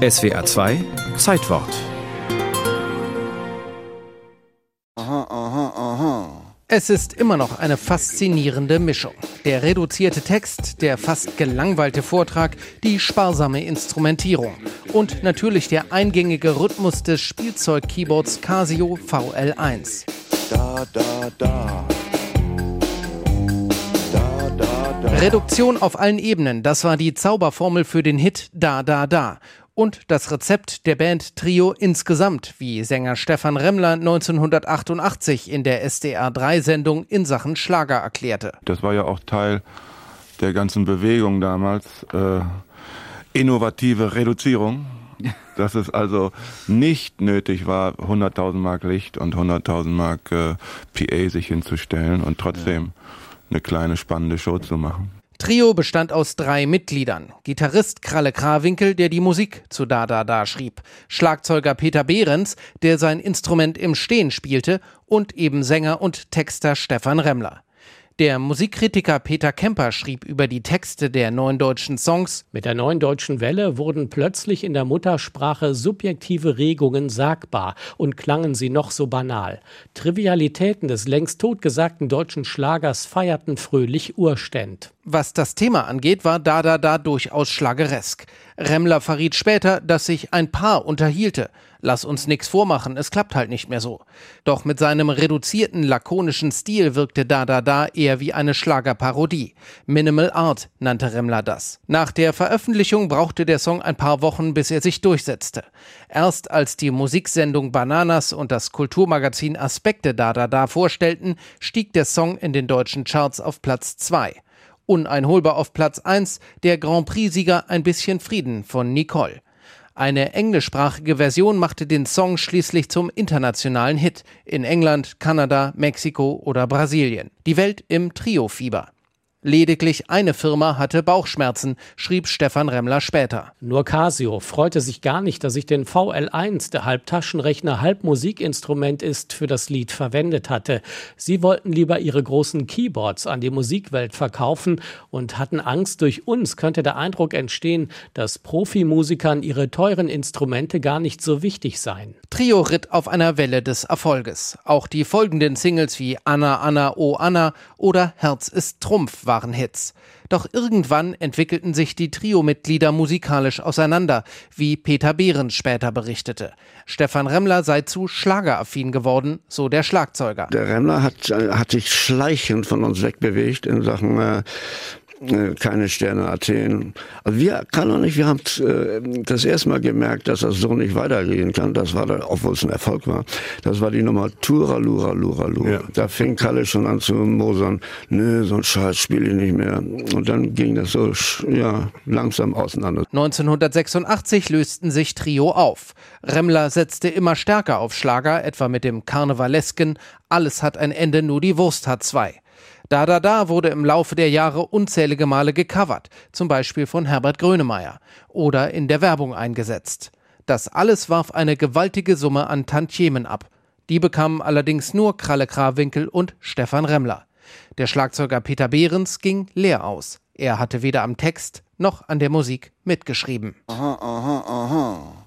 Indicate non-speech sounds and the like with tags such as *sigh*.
SWA 2 Zeitwort. Es ist immer noch eine faszinierende Mischung. Der reduzierte Text, der fast gelangweilte Vortrag, die sparsame Instrumentierung und natürlich der eingängige Rhythmus des Spielzeug-Keyboards Casio VL1. Da, da, da. Reduktion auf allen Ebenen, das war die Zauberformel für den Hit Da Da Da. Und das Rezept der Band Trio insgesamt, wie Sänger Stefan Remmler 1988 in der SDR3-Sendung in Sachen Schlager erklärte. Das war ja auch Teil der ganzen Bewegung damals. Äh, innovative Reduzierung. *laughs* Dass es also nicht nötig war, 100.000 Mark Licht und 100.000 Mark äh, PA sich hinzustellen und trotzdem eine kleine spannende Show zu machen. Trio bestand aus drei Mitgliedern. Gitarrist Kralle Krawinkel, der die Musik zu Da Da Da schrieb. Schlagzeuger Peter Behrens, der sein Instrument im Stehen spielte. Und eben Sänger und Texter Stefan Remmler. Der Musikkritiker Peter Kemper schrieb über die Texte der neuen deutschen Songs Mit der neuen deutschen Welle wurden plötzlich in der Muttersprache subjektive Regungen sagbar und klangen sie noch so banal. Trivialitäten des längst totgesagten deutschen Schlagers feierten fröhlich Urständ. Was das Thema angeht, war Da Da durchaus schlageresk. Remmler verriet später, dass sich ein Paar unterhielte. Lass uns nix vormachen, es klappt halt nicht mehr so. Doch mit seinem reduzierten, lakonischen Stil wirkte Da Da eher wie eine Schlagerparodie. Minimal Art nannte Remmler das. Nach der Veröffentlichung brauchte der Song ein paar Wochen, bis er sich durchsetzte. Erst als die Musiksendung Bananas und das Kulturmagazin Aspekte Da Da Da vorstellten, stieg der Song in den deutschen Charts auf Platz 2 uneinholbar auf Platz 1 der Grand Prix-Sieger Ein bisschen Frieden von Nicole. Eine englischsprachige Version machte den Song schließlich zum internationalen Hit in England, Kanada, Mexiko oder Brasilien. Die Welt im Trio-Fieber. Lediglich eine Firma hatte Bauchschmerzen, schrieb Stefan Remmler später. Nur Casio freute sich gar nicht, dass ich den VL1, der halb Taschenrechner, halb Musikinstrument ist, für das Lied verwendet hatte. Sie wollten lieber ihre großen Keyboards an die Musikwelt verkaufen und hatten Angst, durch uns könnte der Eindruck entstehen, dass Profimusikern ihre teuren Instrumente gar nicht so wichtig seien. Trio ritt auf einer Welle des Erfolges. Auch die folgenden Singles wie Anna, Anna, Oh Anna oder Herz ist Trumpf waren Hits. Doch irgendwann entwickelten sich die Trio-Mitglieder musikalisch auseinander, wie Peter Behrens später berichtete. Stefan Remmler sei zu schlageraffin geworden, so der Schlagzeuger. Der Remmler hat, äh, hat sich schleichend von uns wegbewegt in Sachen äh, keine Sterne Athen. Also wir kann auch nicht, wir haben äh, das erste Mal gemerkt, dass das so nicht weitergehen kann. Das war dann, obwohl es ein Erfolg war. Das war die Nummer Tura Lura Lura Lura. Ja. Da fing Kalle schon an zu mosern, nö, so ein Scheiß spiele ich nicht mehr. Und dann ging das so ja, langsam auseinander. 1986 lösten sich Trio auf. Remmler setzte immer stärker auf Schlager, etwa mit dem Karnevalesken Alles hat ein Ende, nur die Wurst hat zwei. Da Da Da wurde im Laufe der Jahre unzählige Male gecovert, zum Beispiel von Herbert Grönemeyer, oder in der Werbung eingesetzt. Das alles warf eine gewaltige Summe an Tantiemen ab. Die bekamen allerdings nur Kralle Krawinkel und Stefan Remmler. Der Schlagzeuger Peter Behrens ging leer aus. Er hatte weder am Text noch an der Musik mitgeschrieben. Aha, aha, aha.